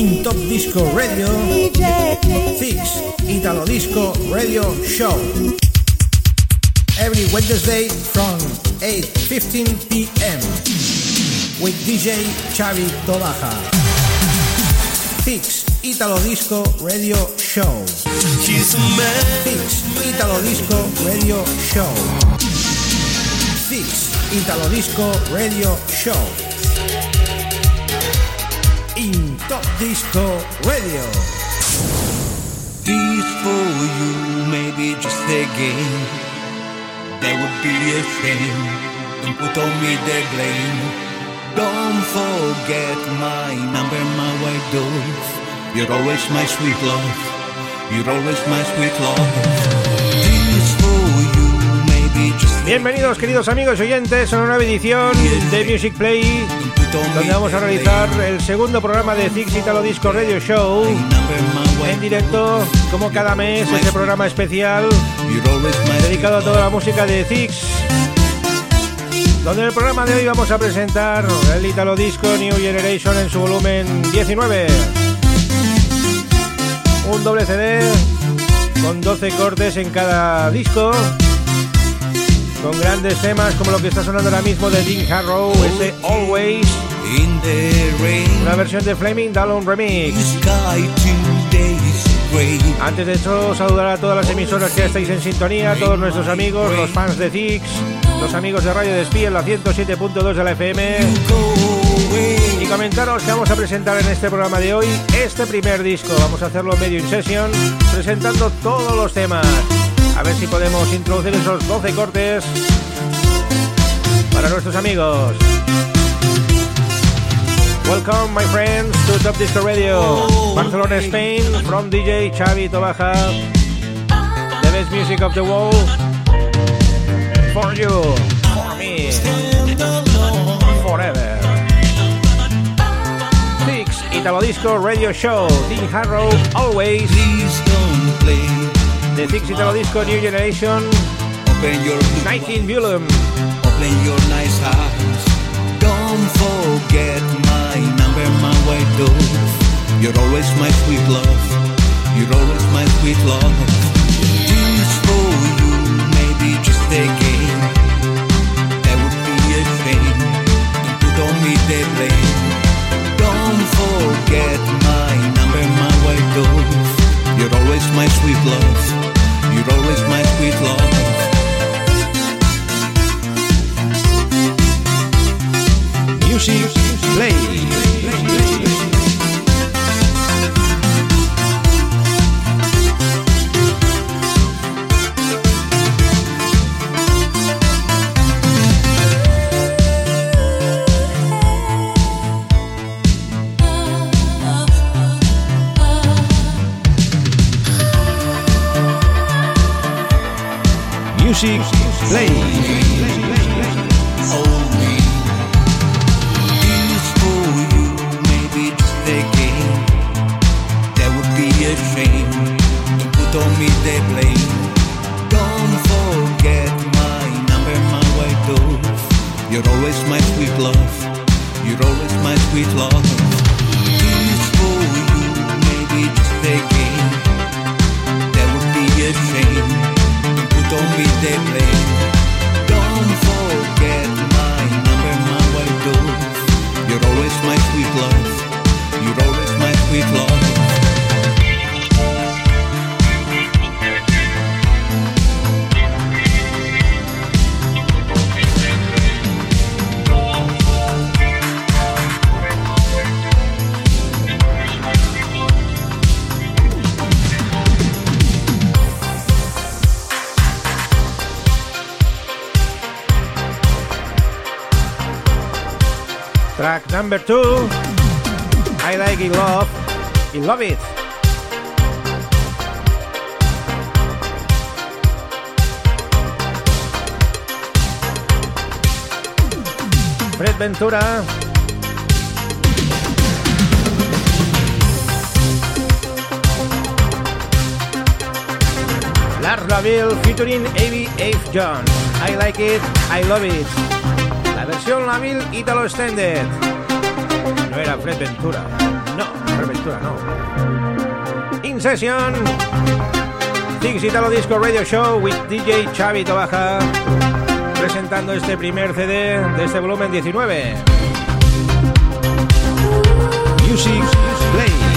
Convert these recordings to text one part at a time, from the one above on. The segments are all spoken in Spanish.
In Top Disco Radio, Fix Italo Disco Radio Show. Every Wednesday from 8.15 p.m. with DJ Xavi Tobaja. Fix Italo Disco Radio Show. Fix Italo Disco Radio Show. Fix Italo Disco Radio Show. In Top Disco Radio. This for you, maybe just a game. That would be a shame. Don't put on me the blame. Don't forget my number, my white dove. You're always my sweet love. You're always my sweet love. This for you, maybe just a Bienvenidos queridos amigos y oyentes a una nueva edición de Music Play donde vamos a realizar el segundo programa de Fix Italo Disco Radio Show. En directo como cada mes este programa especial dedicado a toda la música de Fix. Donde en el programa de hoy vamos a presentar el Italo Disco New Generation en su volumen 19 un doble CD con 12 cortes en cada disco con grandes temas como lo que está sonando ahora mismo de Dean Harrow, ese Always, in the rain. una versión de Flaming Down Remix. Antes de hecho, saludar a todas las emisoras que estáis en sintonía, a todos nuestros amigos, los fans de Zix, los amigos de Radio Despí en la 107.2 de la FM. Y comentaros que vamos a presentar en este programa de hoy este primer disco. Vamos a hacerlo medio in session, presentando todos los temas. A ver si podemos introducir esos 12 cortes para nuestros amigos. Welcome, my friends, to Top Disco Radio, Barcelona, Spain, from DJ Xavi Tobaja. The best music of the world for you, for me, forever. Six Italo Disco Radio Show, Dean Harrow, always. Please don't play. The Six Italo Disco New Generation, Open your 19 volume. Open your nice eyes. Don't forget my number, my white dove. You're always my sweet love. You're always my sweet love. This for you, maybe just a game. That would be a shame. Don't put on me the blame. Don't forget my number, my white dove. You're always my sweet love. You're always my sweet love. Music Play. Music Play. muziek, muziek. Number two, I Like It Love, y Love It. Fred Ventura. Lars Laville featuring A.B. F. John. I like it, I love it. La versión Laville Italo Extended. Era Fred. No, Fred Ventura no. In Session. Six Italo Disco Radio Show with DJ Xavi Tobaja presentando este primer CD de este volumen 19. Music Play.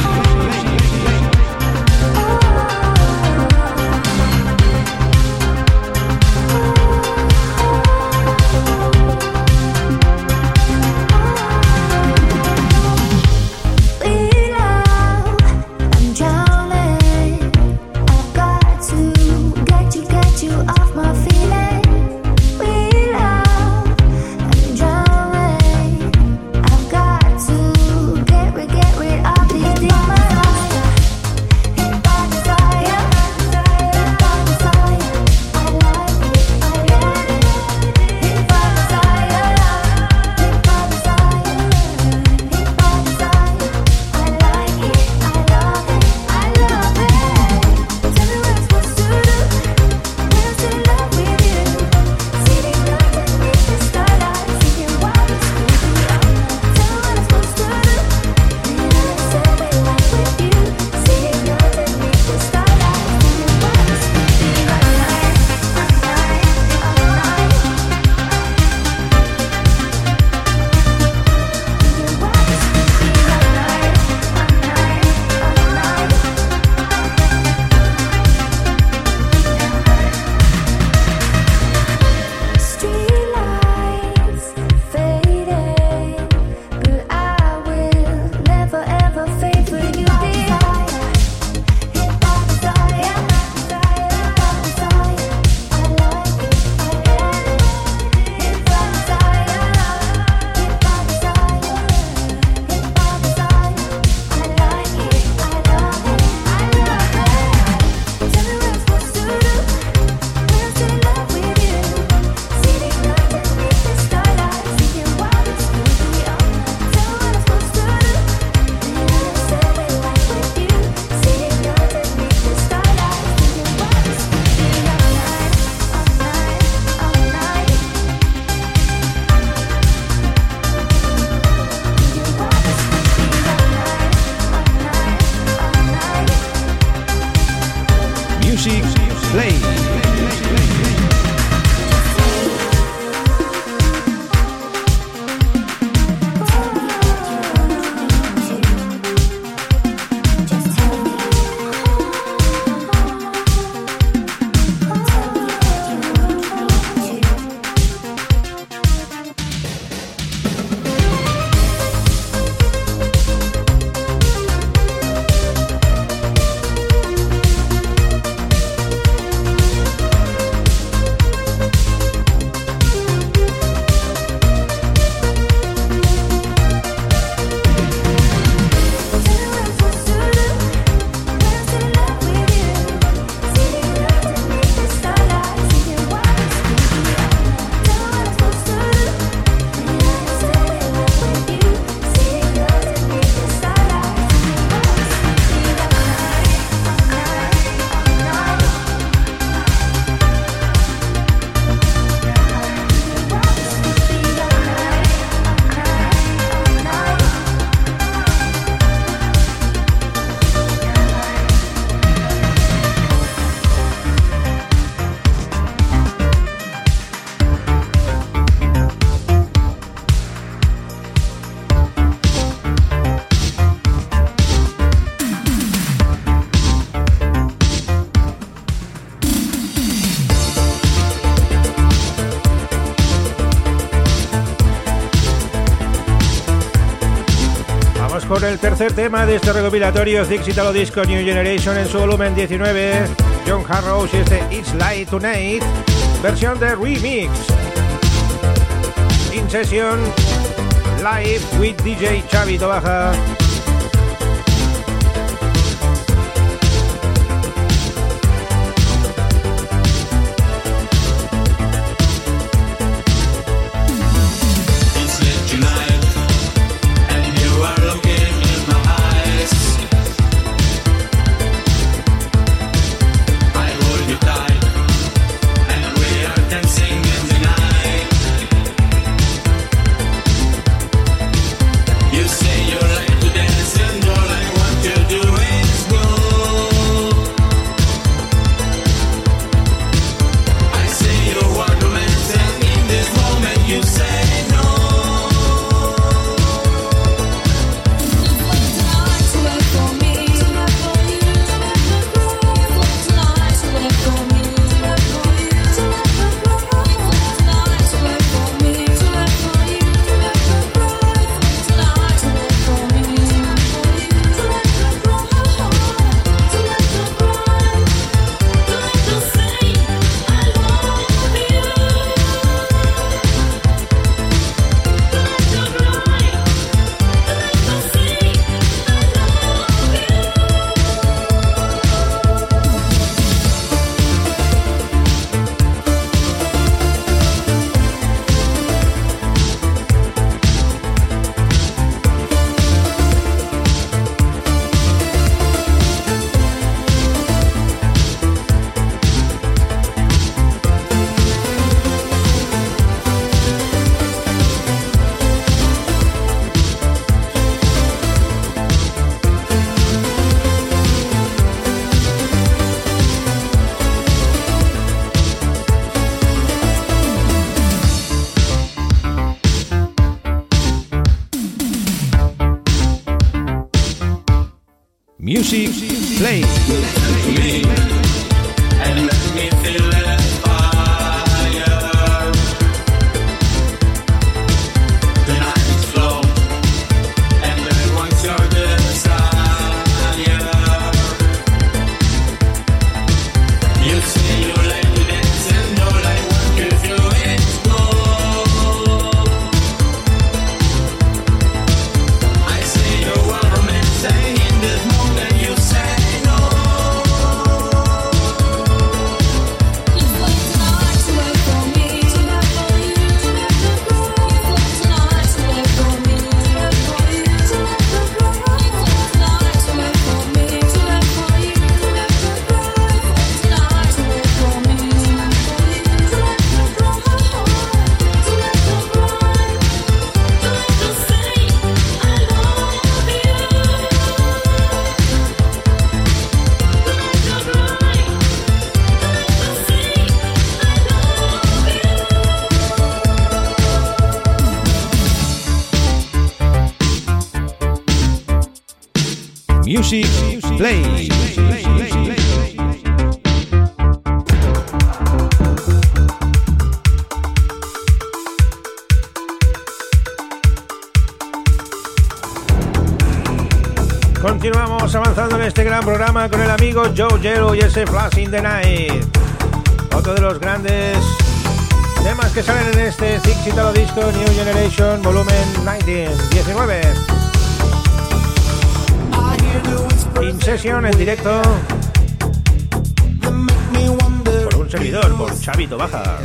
El tercer tema de este recopilatorio Six Italo Disco New Generation en su volumen 19. John Harrows y este It's Light Tonight, versión de remix. In session, live with DJ Xavi Tobaja. Music Play. Continuamos avanzando en este gran programa con el amigo Joe Jero y ese Flash in the Night. Otro de los grandes temas que salen en este Six Italo Disco New Generation Volumen 19. In session en directo por un servidor, por Chavito Baja.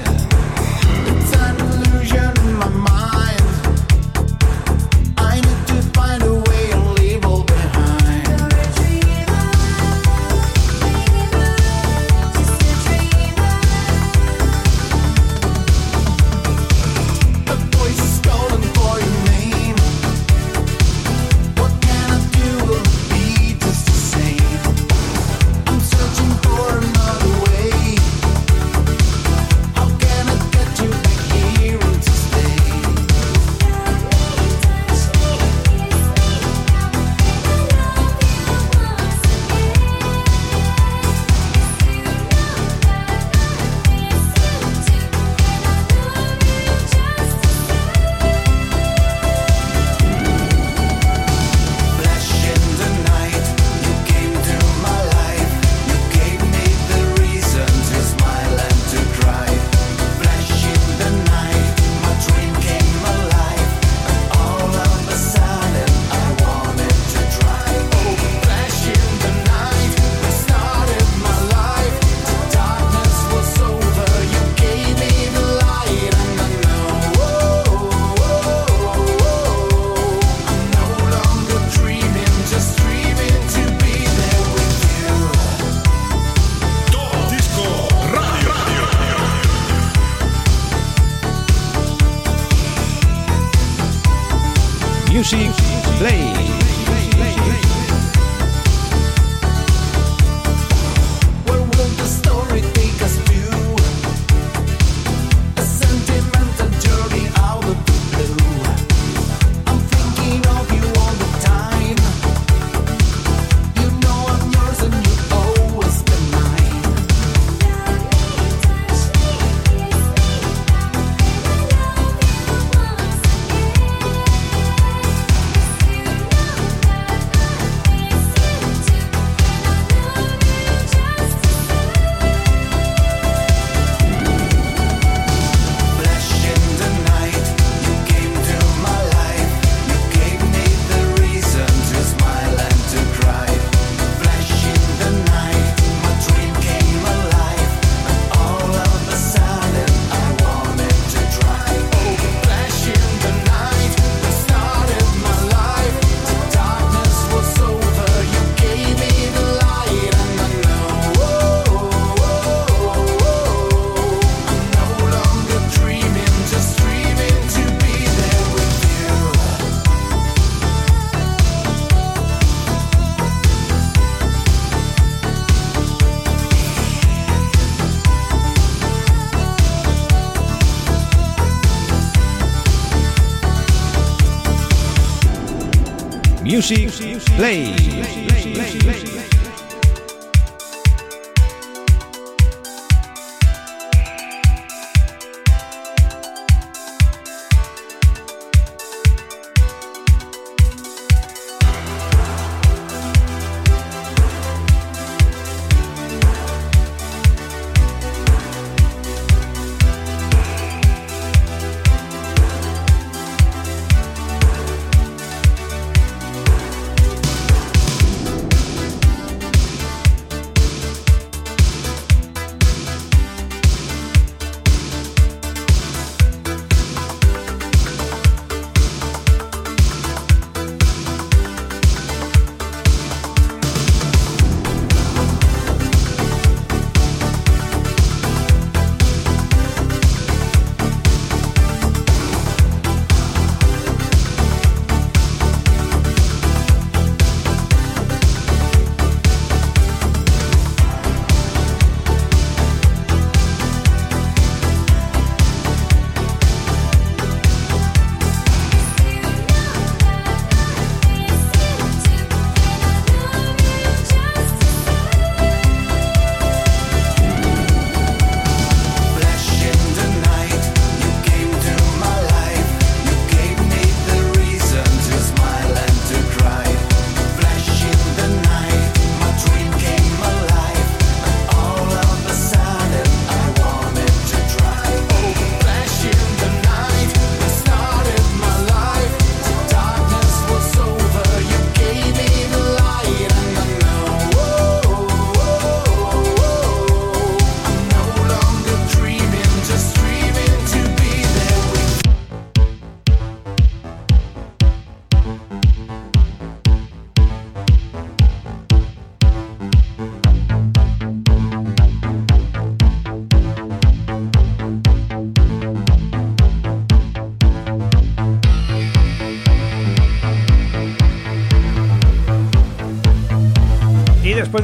Music Play.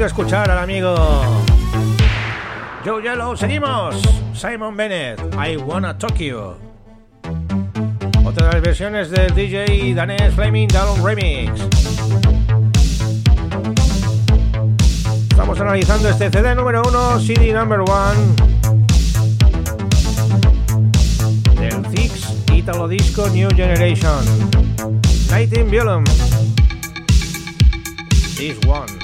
De escuchar al amigo Joe Yellow, seguimos. Simon Bennett, I Wanna Tokyo. Otra de las versiones del DJ danés Flaming Down Remix. Estamos analizando este CD número 1, CD number 1 del Six Italo Disco New Generation. Night in Violum. This one.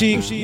Music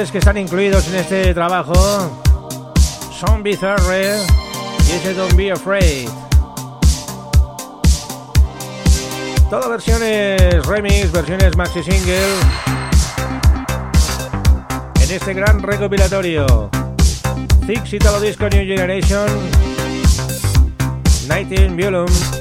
cortes que están incluidos en este trabajo son Bizarre y ese Don't Be Afraid. Todas versiones remix, versiones maxi single en este gran recopilatorio. Six Italo Disco New Generation 19 Volume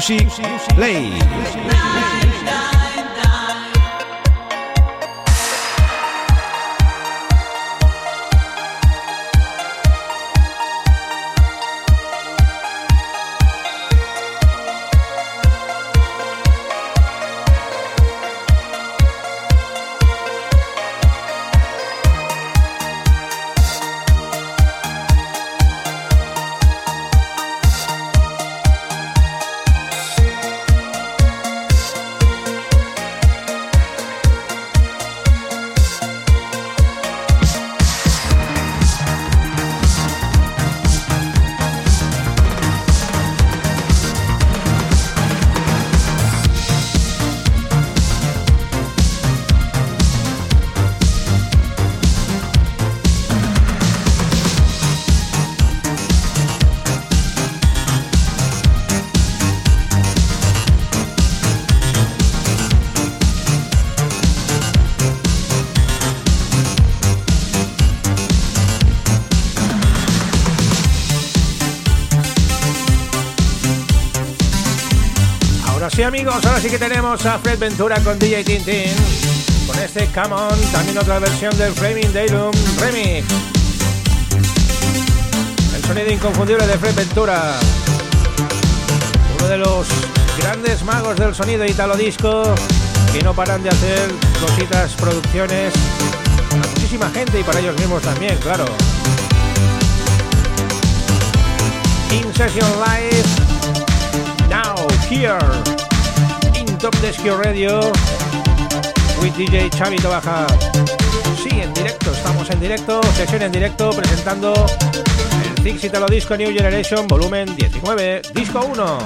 sí ahora sí que tenemos a Fred Ventura con DJ Tintin. Con este Come On, también otra versión del Framing Daylum Remix. El sonido inconfundible de Fred Ventura. Uno de los grandes magos del sonido italo disco Que no paran de hacer cositas, producciones. Para muchísima gente y para ellos mismos también, claro. In Session Live Now, here Top Desky Radio with DJ Chavito Baja. Sí, en directo, estamos en directo, sesión en directo presentando el Six Italo Disco New Generation volumen 19, disco 1.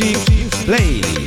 Music Play.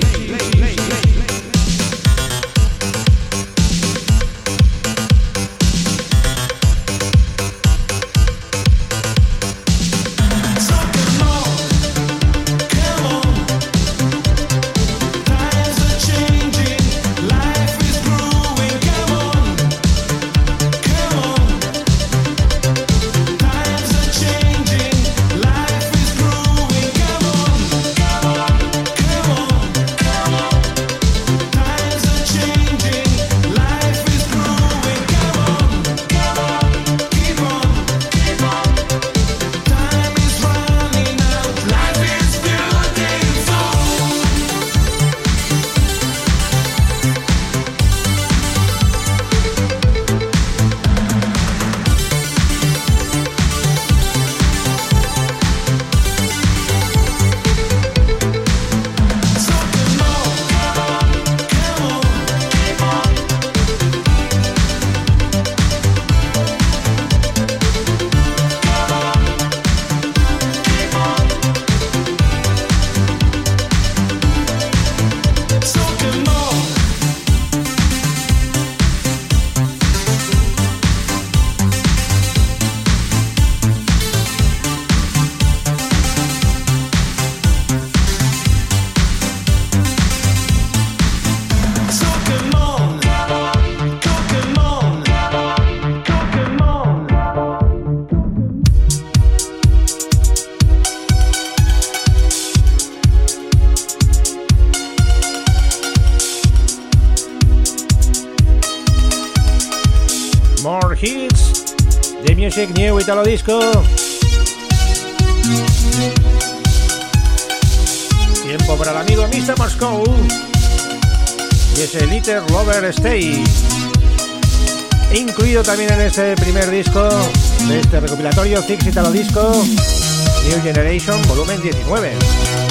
New Italo Disco. Tiempo para el amigo Mr. Moscow. Y ese Little Lover Stay. Incluido también en este primer disco de este recopilatorio Fix Italo Disco New Generation Volumen 19.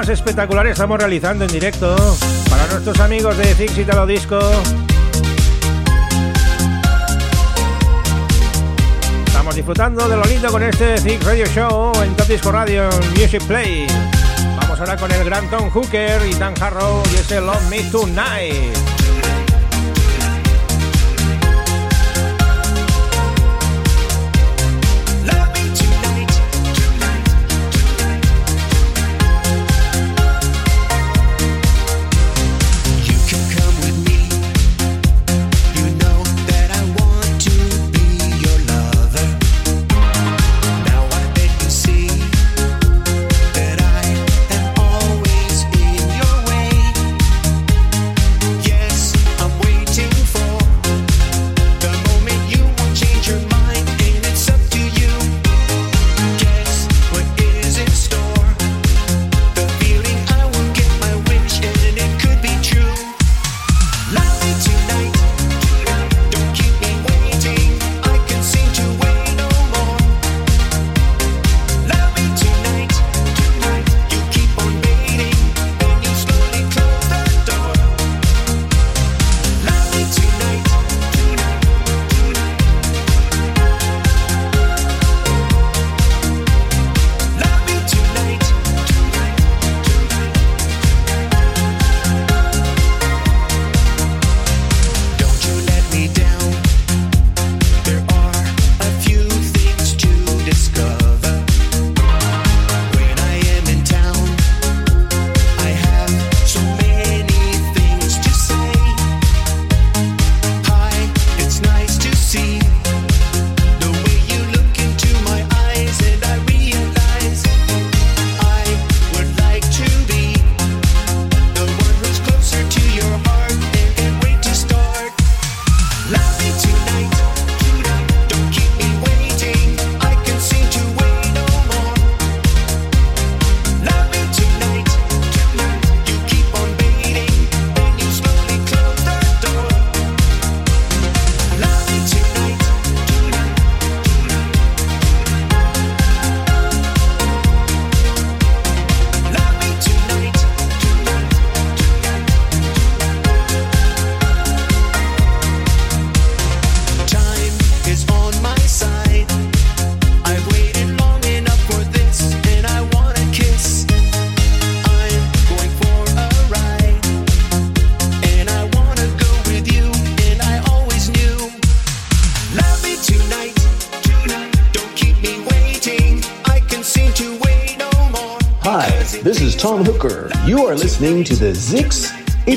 Más espectacular estamos realizando en directo para nuestros amigos de Fix Italo Disco. Estamos disfrutando de lo lindo con este Fix Radio Show en Top Disco Radio Music Play. Vamos ahora con el gran Tom Hooker y Dan Harrow y ese Love Me Tonight.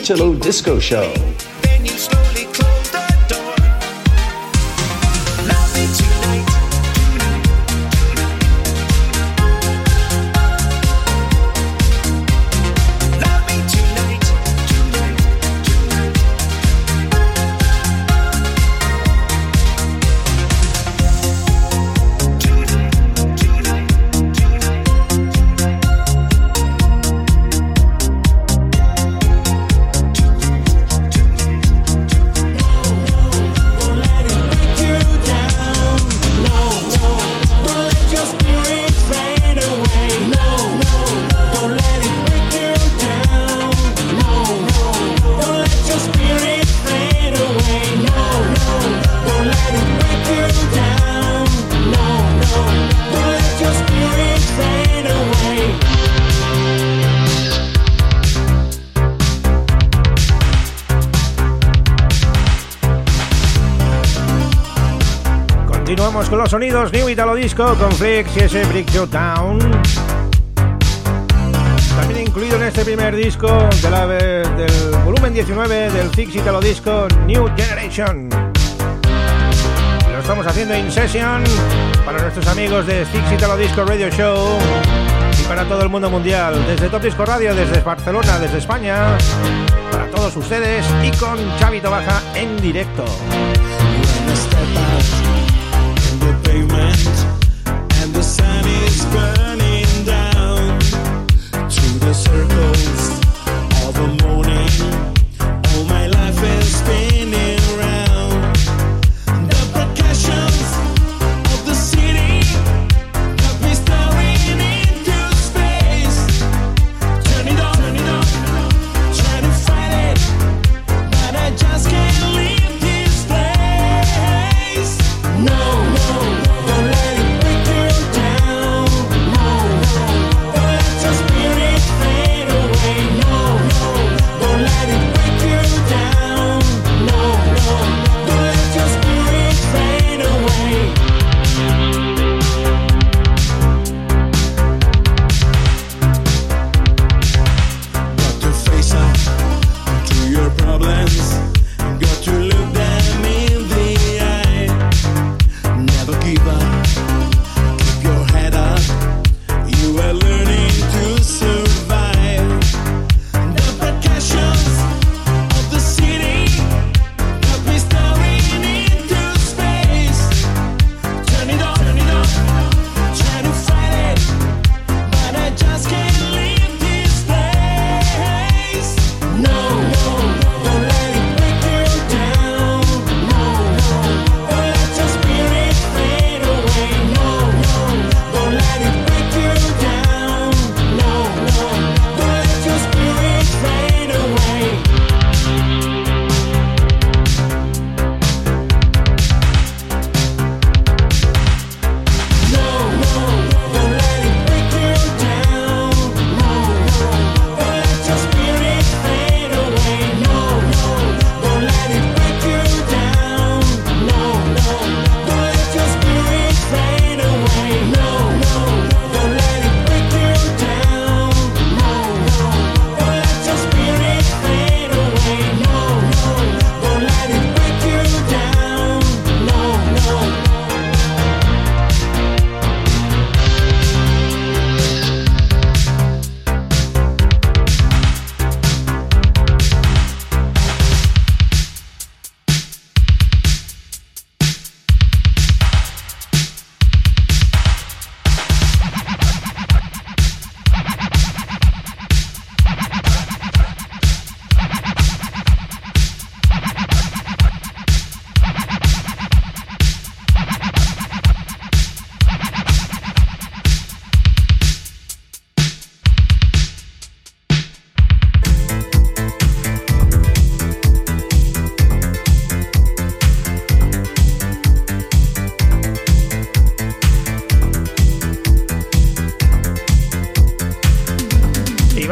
Zix Italo Disco Show. Sonidos New Italo Disco con Flix y ese Brick Down. También incluido en este primer disco de la, del volumen 19 del Fix Italo Disco New Generation. Lo estamos haciendo in session para nuestros amigos de Fix Italo Disco Radio Show y para todo el mundo mundial, desde Top Disco Radio, desde Barcelona, desde España, para todos ustedes y con Chavito Baja en directo. Circles of a morning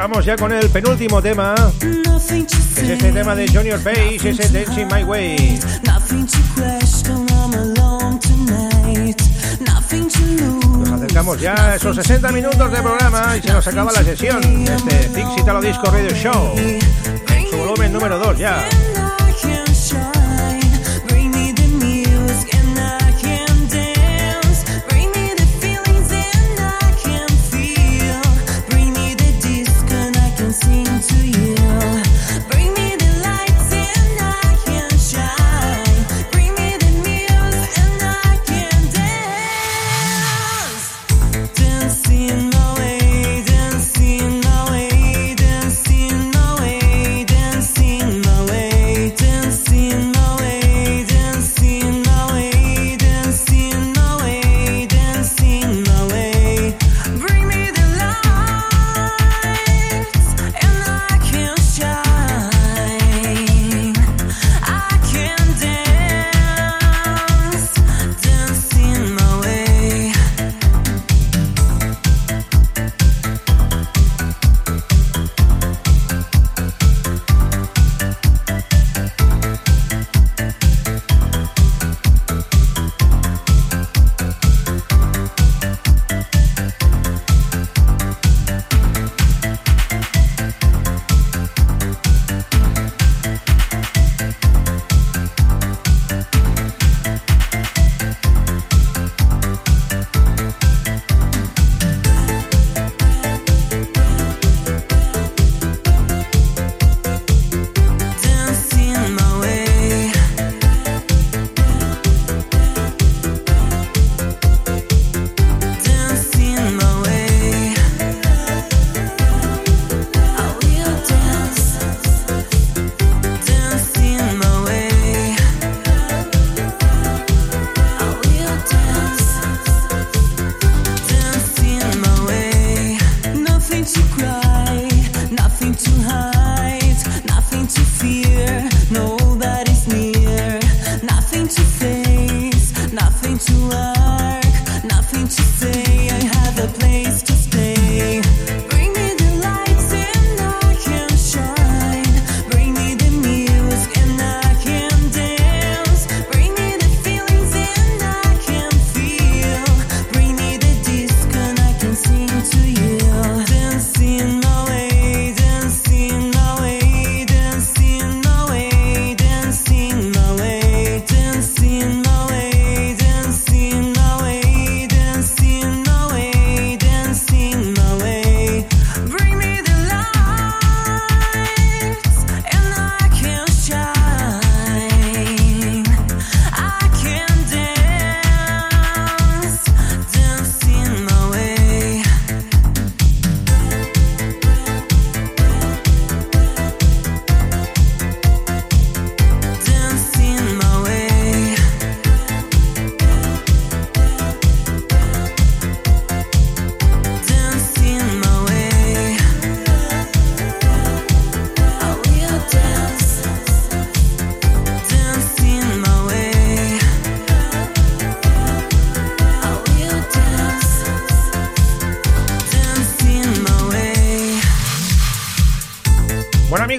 ya con el penúltimo tema. Es este tema de Junior Bass, ese Dancing My Way. Nos acercamos ya a esos 60 minutos de programa y se nos acaba la sesión de este Fix Italo Disco Radio Show. Su volumen número 2 ya.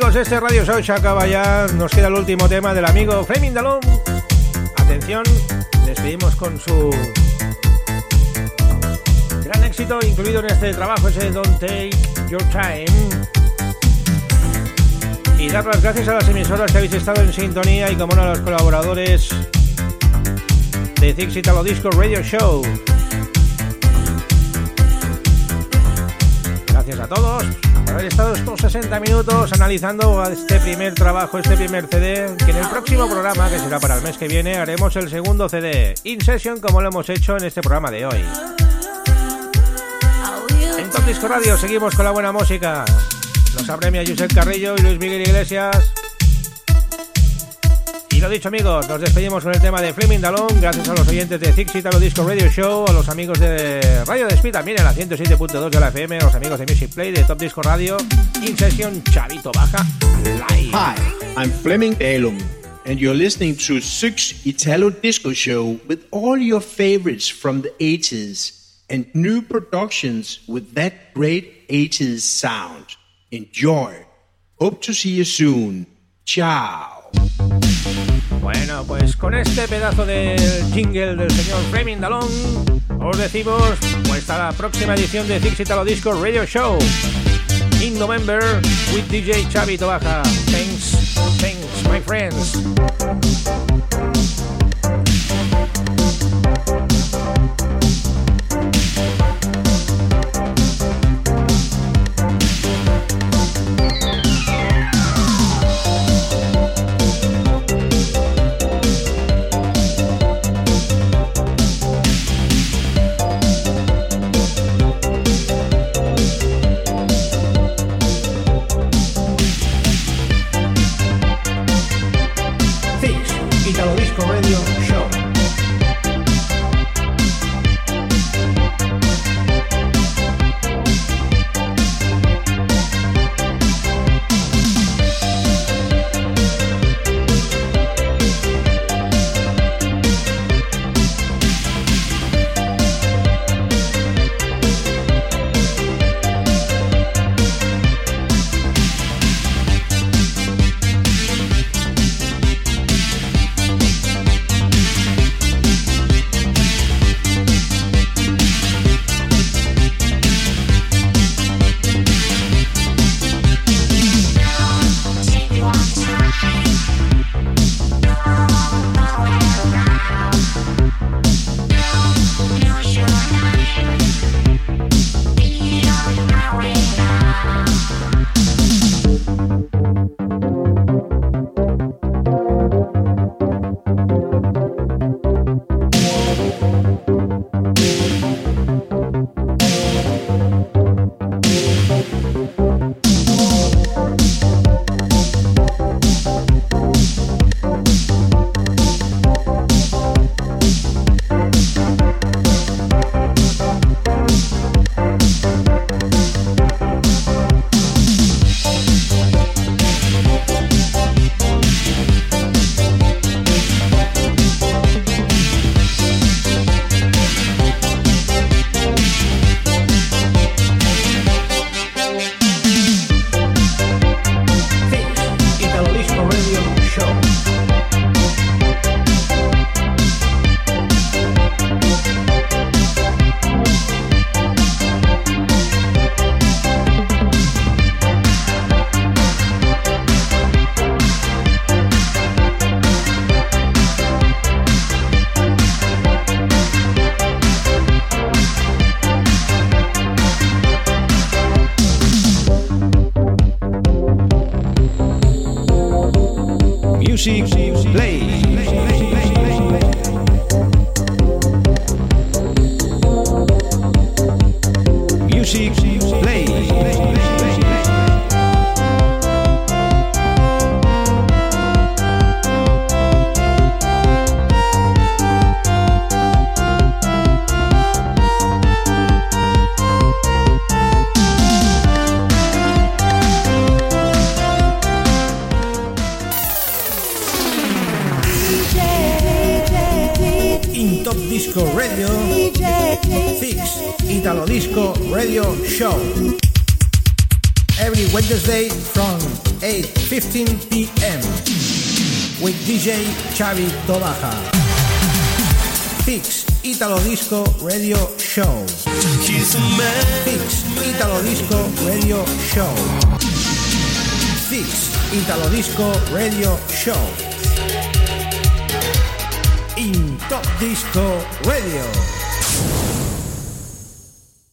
Este Radio Show se acaba ya. Nos queda el último tema del amigo Fleming Dalon. Atención, despedimos con su gran éxito incluido en este trabajo, ese Don't Take Your Time. Y dar las gracias a las emisoras que habéis estado en sintonía y como uno de los colaboradores de Zix Italo Disco Radio Show. Gracias a todos haber estado estos 60 minutos analizando este primer trabajo, este primer CD, que en el próximo programa, que será para el mes que viene, haremos el segundo CD, In Session, como lo hemos hecho en este programa de hoy. En Top Disco Radio seguimos con la buena música. Nos apremia Josep Carrillo y Luis Miguel Iglesias lo dicho amigos, nos despedimos con el tema de Flaming Dalón, gracias a los oyentes de Zix Italo Disco Radio Show, a los amigos de Radio Despí también en la 107.2 de la FM, a los amigos de Music Play, de Top Disco Radio, In Session, Chavito Baja, Live. Hi, I'm Fleming Dalum, and you're listening to Six Italo Disco Show with all your favorites from the 80s and new productions with that great 80s sound. Enjoy. Hope to see you soon. Ciao. Bueno, pues con este pedazo del jingle del señor Fleming Dalón, os decimos pues hasta la próxima edición de Dixie Italo Disco Radio Show. In November with DJ Chavi Tobaja. Thanks, thanks, my friends. Xavi Tobaja. Fix Italo Disco Radio Show. Fix Italo Disco Radio Show. Fix Italo Disco Radio Show. In Top Disco Radio.